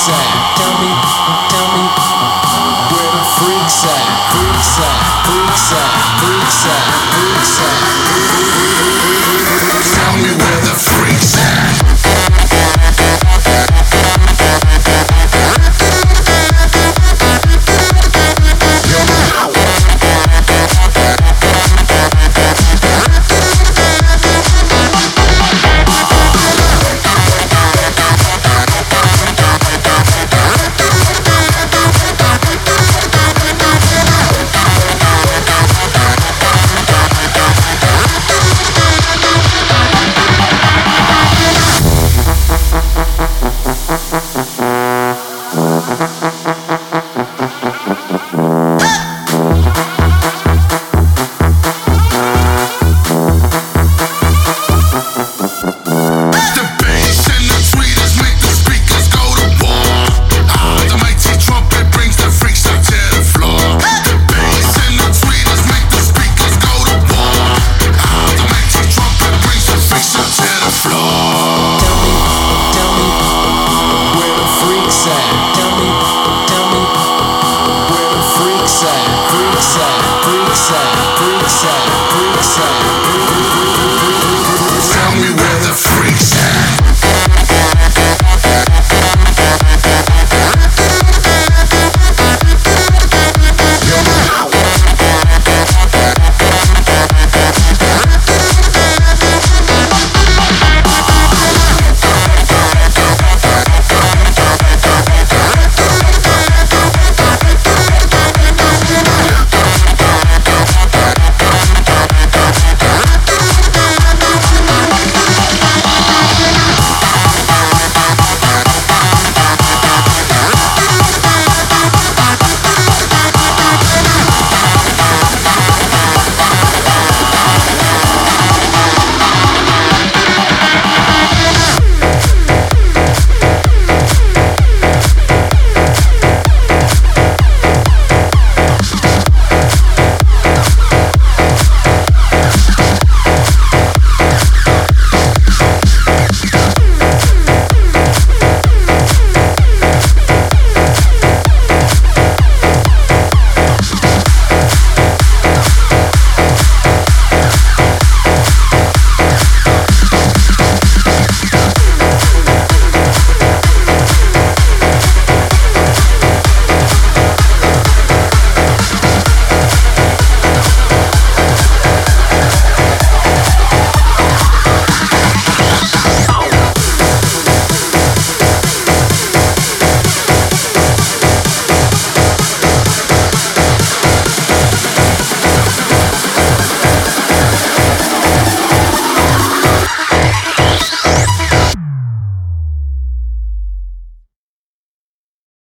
said. Ha ha ha!